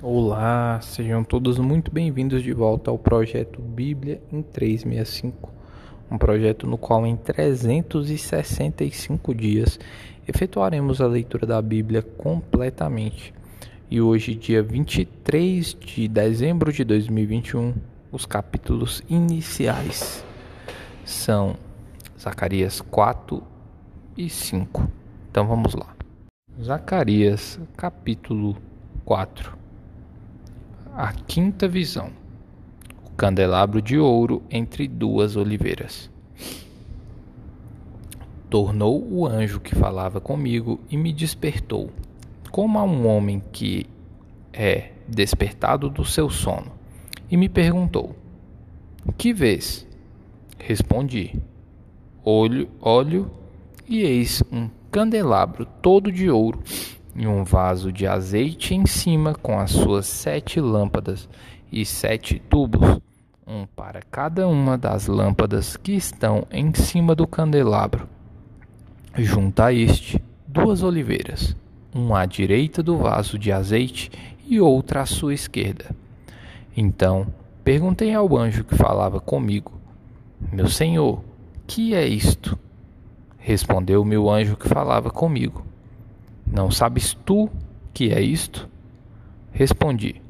Olá, sejam todos muito bem-vindos de volta ao projeto Bíblia em 365, um projeto no qual em 365 dias efetuaremos a leitura da Bíblia completamente. E hoje, dia 23 de dezembro de 2021, os capítulos iniciais são Zacarias 4 e 5. Então vamos lá. Zacarias, capítulo 4 a quinta visão: o candelabro de ouro entre duas oliveiras. Tornou o anjo que falava comigo e me despertou, como a um homem que é despertado do seu sono, e me perguntou: Que vês? Respondi: Olho, olho, e eis um candelabro todo de ouro e um vaso de azeite em cima com as suas sete lâmpadas e sete tubos, um para cada uma das lâmpadas que estão em cima do candelabro. Junto a este, duas oliveiras, uma à direita do vaso de azeite e outra à sua esquerda. Então perguntei ao anjo que falava comigo: Meu senhor, que é isto? Respondeu o anjo que falava comigo: não sabes tu que é isto? Respondi: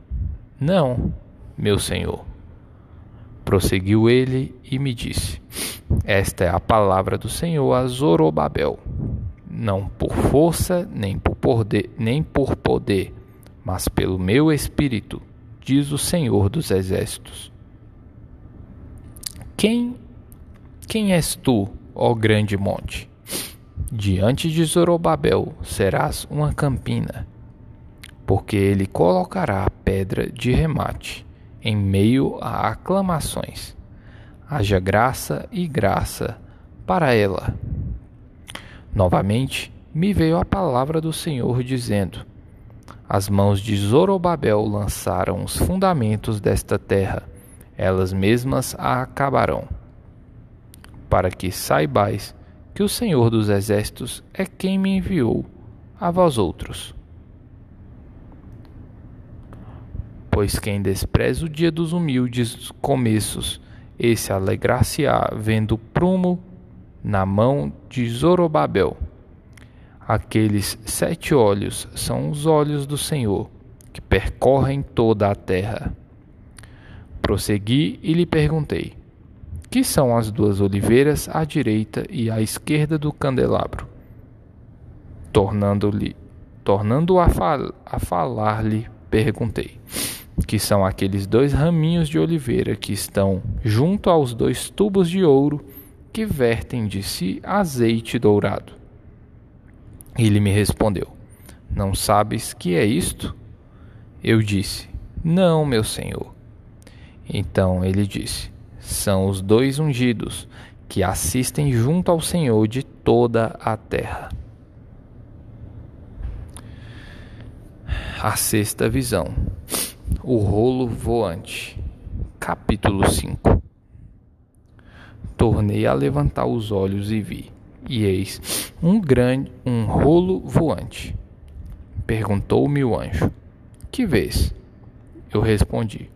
Não, meu senhor. Prosseguiu ele e me disse: Esta é a palavra do Senhor a Zorobabel, não por força nem por poder, nem por poder, mas pelo meu espírito, diz o Senhor dos exércitos. Quem quem és tu, ó grande monte? Diante de Zorobabel serás uma campina, porque ele colocará a pedra de remate em meio a aclamações. Haja graça e graça para ela. Novamente me veio a palavra do Senhor dizendo: As mãos de Zorobabel lançaram os fundamentos desta terra, elas mesmas a acabarão. Para que saibais que o Senhor dos Exércitos é quem me enviou a vós outros. Pois quem despreza o dia dos humildes começos, esse alegrar-se-á vendo o prumo na mão de Zorobabel. Aqueles sete olhos são os olhos do Senhor, que percorrem toda a terra. Prossegui e lhe perguntei: que são as duas oliveiras à direita e à esquerda do candelabro. Tornando-lhe, tornando a, fal a falar-lhe, perguntei: que são aqueles dois raminhos de oliveira que estão junto aos dois tubos de ouro que vertem de si azeite dourado. Ele me respondeu: Não sabes que é isto? Eu disse: Não, meu senhor. Então ele disse: são os dois ungidos que assistem junto ao Senhor de toda a terra. A sexta visão. O rolo voante. Capítulo 5. Tornei a levantar os olhos e vi, e eis um grande um rolo voante. Perguntou-me o anjo: Que vês? Eu respondi: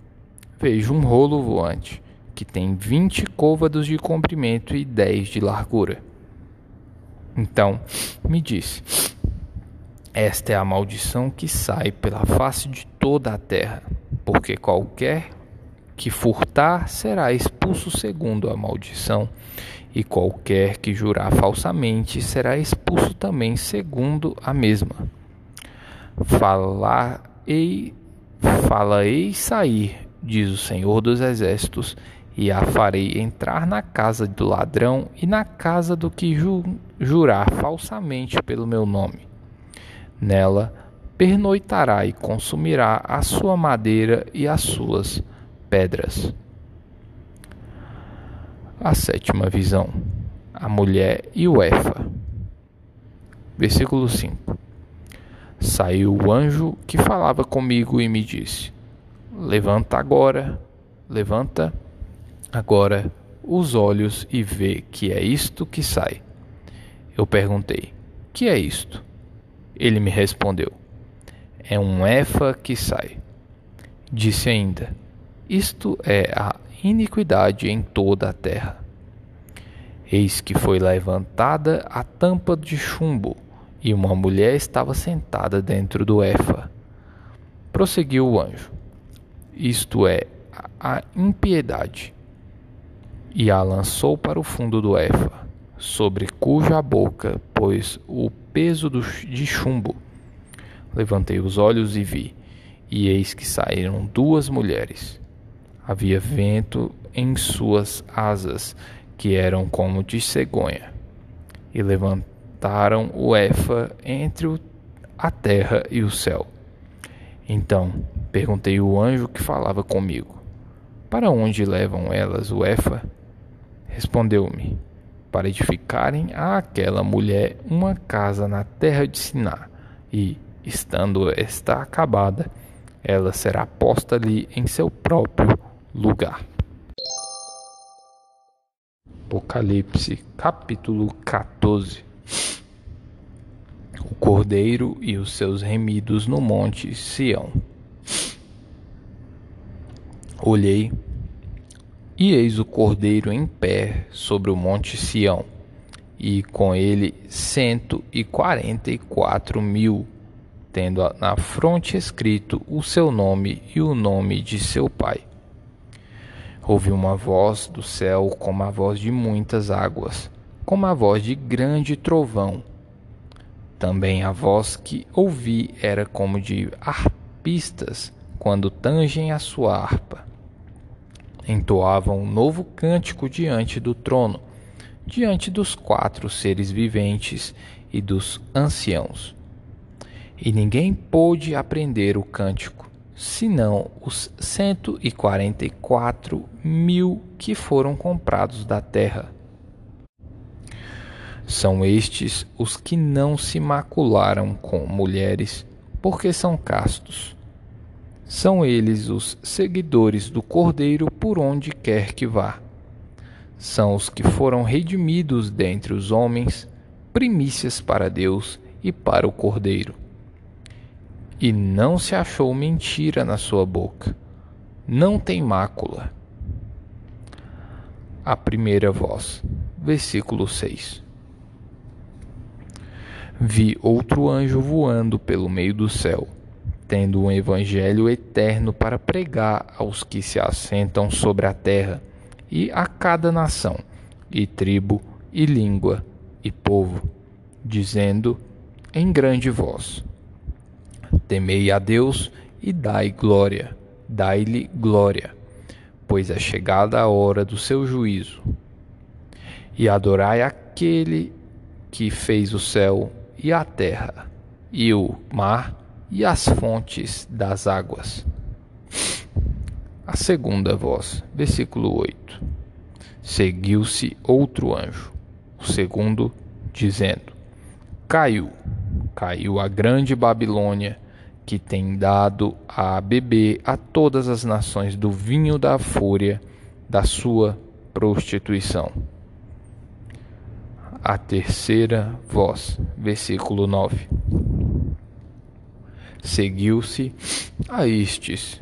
Vejo um rolo voante que tem 20 côvados de comprimento e 10 de largura. Então me disse: Esta é a maldição que sai pela face de toda a terra, porque qualquer que furtar será expulso segundo a maldição, e qualquer que jurar falsamente será expulso também segundo a mesma. Falarei, falarei sair, diz o Senhor dos Exércitos, e a farei entrar na casa do ladrão e na casa do que ju jurar falsamente pelo meu nome. Nela pernoitará e consumirá a sua madeira e as suas pedras. A sétima visão: a mulher e o Efa. Versículo 5: Saiu o anjo que falava comigo e me disse: Levanta agora, levanta agora os olhos e vê que é isto que sai. Eu perguntei: Que é isto? Ele me respondeu: É um efa que sai. Disse ainda: Isto é a iniquidade em toda a terra. Eis que foi levantada a tampa de chumbo, e uma mulher estava sentada dentro do Efa. Prosseguiu o anjo: Isto é a impiedade. E a lançou para o fundo do Efa, sobre cuja boca pôs o peso de chumbo. Levantei os olhos e vi, e eis que saíram duas mulheres. Havia vento em suas asas, que eram como de cegonha, e levantaram o Efa entre a terra e o céu. Então perguntei ao anjo que falava comigo: Para onde levam elas o Efa? Respondeu-me: Para edificarem àquela mulher uma casa na terra de Siná, e, estando esta acabada, ela será posta ali em seu próprio lugar. Apocalipse, capítulo 14 O cordeiro e os seus remidos no monte Sião. Olhei, e eis o cordeiro em pé sobre o monte Sião, e com ele cento e quarenta e quatro mil, tendo na fronte escrito o seu nome e o nome de seu pai. Ouvi uma voz do céu como a voz de muitas águas, como a voz de grande trovão. Também a voz que ouvi era como de harpistas quando tangem a sua harpa. Entoavam um novo cântico diante do trono, diante dos quatro seres viventes e dos anciãos. E ninguém pôde aprender o cântico senão os cento e quarenta e quatro mil que foram comprados da terra. São estes os que não se macularam com mulheres, porque são castos. São eles os seguidores do Cordeiro por onde quer que vá. São os que foram redimidos dentre os homens, primícias para Deus e para o Cordeiro e não se achou mentira na sua boca. Não tem mácula. A primeira voz, versículo 6. Vi outro anjo voando pelo meio do céu, tendo um evangelho eterno para pregar aos que se assentam sobre a terra, e a cada nação, e tribo, e língua, e povo, dizendo em grande voz: Temei a Deus e dai glória, dai-lhe glória, pois é chegada a hora do seu juízo. E adorai aquele que fez o céu e a terra, e o mar e as fontes das águas. A segunda voz, versículo 8. Seguiu-se outro anjo, o segundo, dizendo: Caiu, caiu a grande Babilônia que tem dado a beber a todas as nações do vinho da fúria da sua prostituição. A terceira voz, versículo 9. Seguiu-se a estes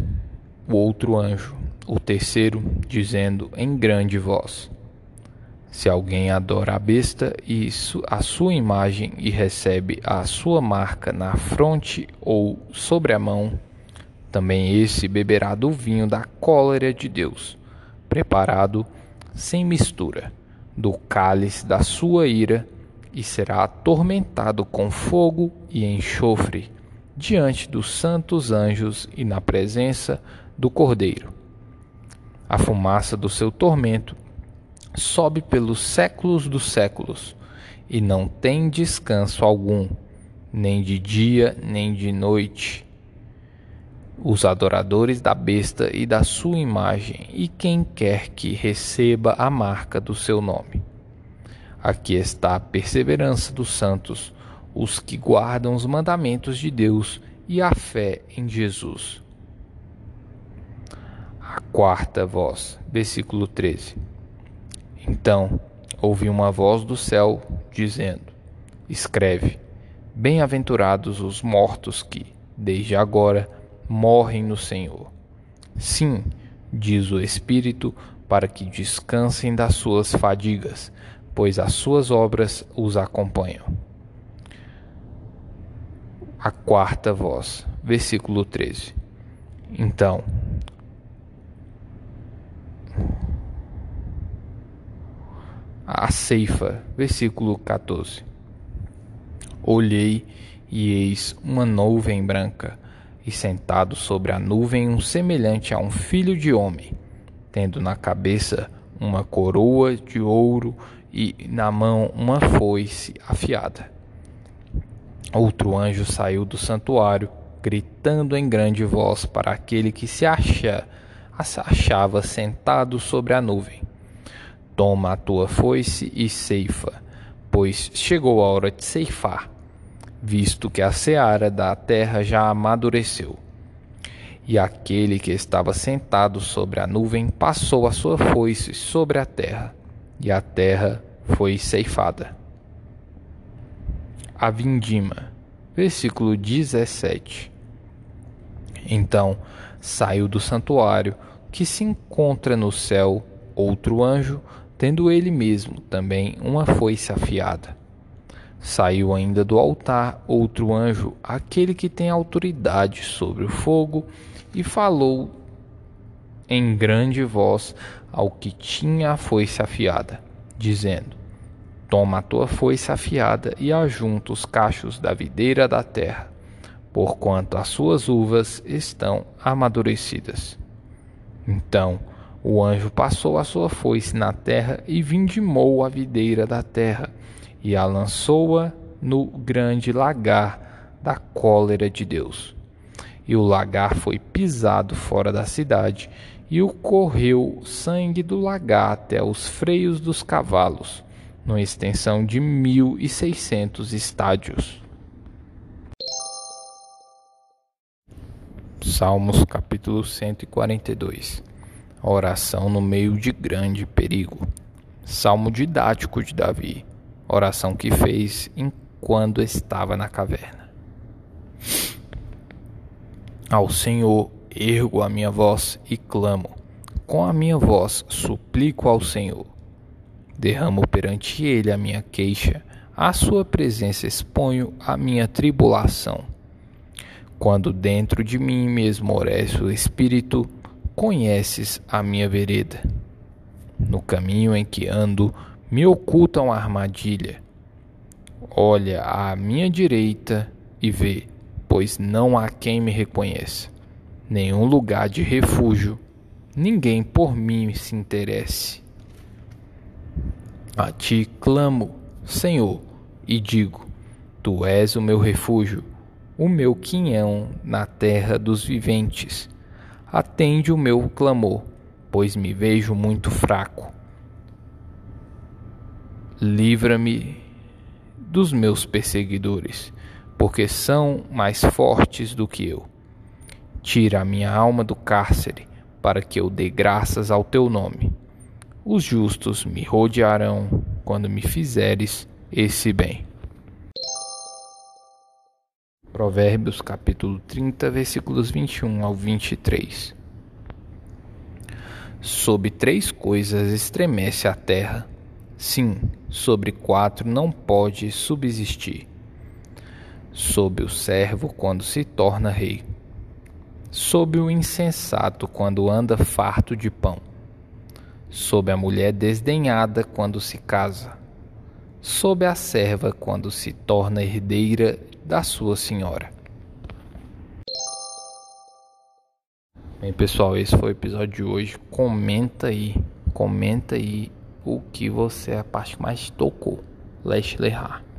o outro anjo, o terceiro, dizendo em grande voz: se alguém adora a besta e a sua imagem e recebe a sua marca na fronte ou sobre a mão, também esse beberá do vinho da cólera de Deus, preparado sem mistura, do cálice da sua ira, e será atormentado com fogo e enxofre diante dos santos anjos e na presença do Cordeiro. A fumaça do seu tormento sobe pelos séculos dos séculos e não tem descanso algum, nem de dia nem de noite. Os adoradores da besta e da sua imagem, e quem quer que receba a marca do seu nome. Aqui está a perseverança dos santos, os que guardam os mandamentos de Deus e a fé em Jesus. A quarta voz, versículo 13. Então ouvi uma voz do céu dizendo: Escreve: Bem-aventurados os mortos que, desde agora, morrem no Senhor. Sim, diz o Espírito, para que descansem das suas fadigas, pois as suas obras os acompanham. A quarta voz, versículo 13. Então, a ceifa, versículo 14. Olhei e eis uma nuvem branca, e sentado sobre a nuvem um semelhante a um filho de homem, tendo na cabeça uma coroa de ouro e na mão uma foice afiada. Outro anjo saiu do santuário, gritando em grande voz para aquele que se acha, achava sentado sobre a nuvem: Toma a tua foice e ceifa, pois chegou a hora de ceifar, visto que a seara da terra já amadureceu. E aquele que estava sentado sobre a nuvem passou a sua foice sobre a terra, e a terra foi ceifada. A vindima, versículo 17. Então saiu do santuário que se encontra no céu outro anjo, tendo ele mesmo também uma foice afiada. Saiu ainda do altar outro anjo, aquele que tem autoridade sobre o fogo, e falou em grande voz ao que tinha a foice afiada, dizendo: Toma a tua foice afiada e ajunta os cachos da videira da terra, porquanto as suas uvas estão amadurecidas. Então o anjo passou a sua foice na terra e vindimou a videira da terra, e a lançou-a no grande lagar da cólera de Deus. E o lagar foi pisado fora da cidade, e o correu sangue do lagar até os freios dos cavalos, numa extensão de mil e seiscentos estádios. Salmos capítulo 142 A oração no meio de grande perigo. Salmo didático de Davi. Oração que fez enquanto estava na caverna. Ao Senhor ergo a minha voz e clamo. Com a minha voz suplico ao Senhor. Derramo perante ele a minha queixa, à sua presença exponho a minha tribulação. Quando dentro de mim mesmo orece o Espírito, conheces a minha vereda. No caminho em que ando, me oculta uma armadilha. Olha à minha direita e vê, pois não há quem me reconheça. Nenhum lugar de refúgio, ninguém por mim se interesse. A ti clamo, Senhor, e digo: Tu és o meu refúgio o meu quinhão na terra dos viventes. Atende o meu clamor, pois me vejo muito fraco. Livra-me dos meus perseguidores, porque são mais fortes do que eu. Tira a minha alma do cárcere, para que eu dê graças ao teu nome. Os justos me rodearão quando me fizeres esse bem. Provérbios capítulo 30, versículos 21 ao 23. Sob três coisas estremece a terra, sim, sobre quatro não pode subsistir. Sob o servo quando se torna rei, sob o insensato quando anda farto de pão, sob a mulher desdenhada quando se casa, sob a serva quando se torna herdeira da sua senhora. Bem, pessoal, esse foi o episódio de hoje. Comenta aí, comenta aí o que você a parte mais tocou. Leste Lerrar.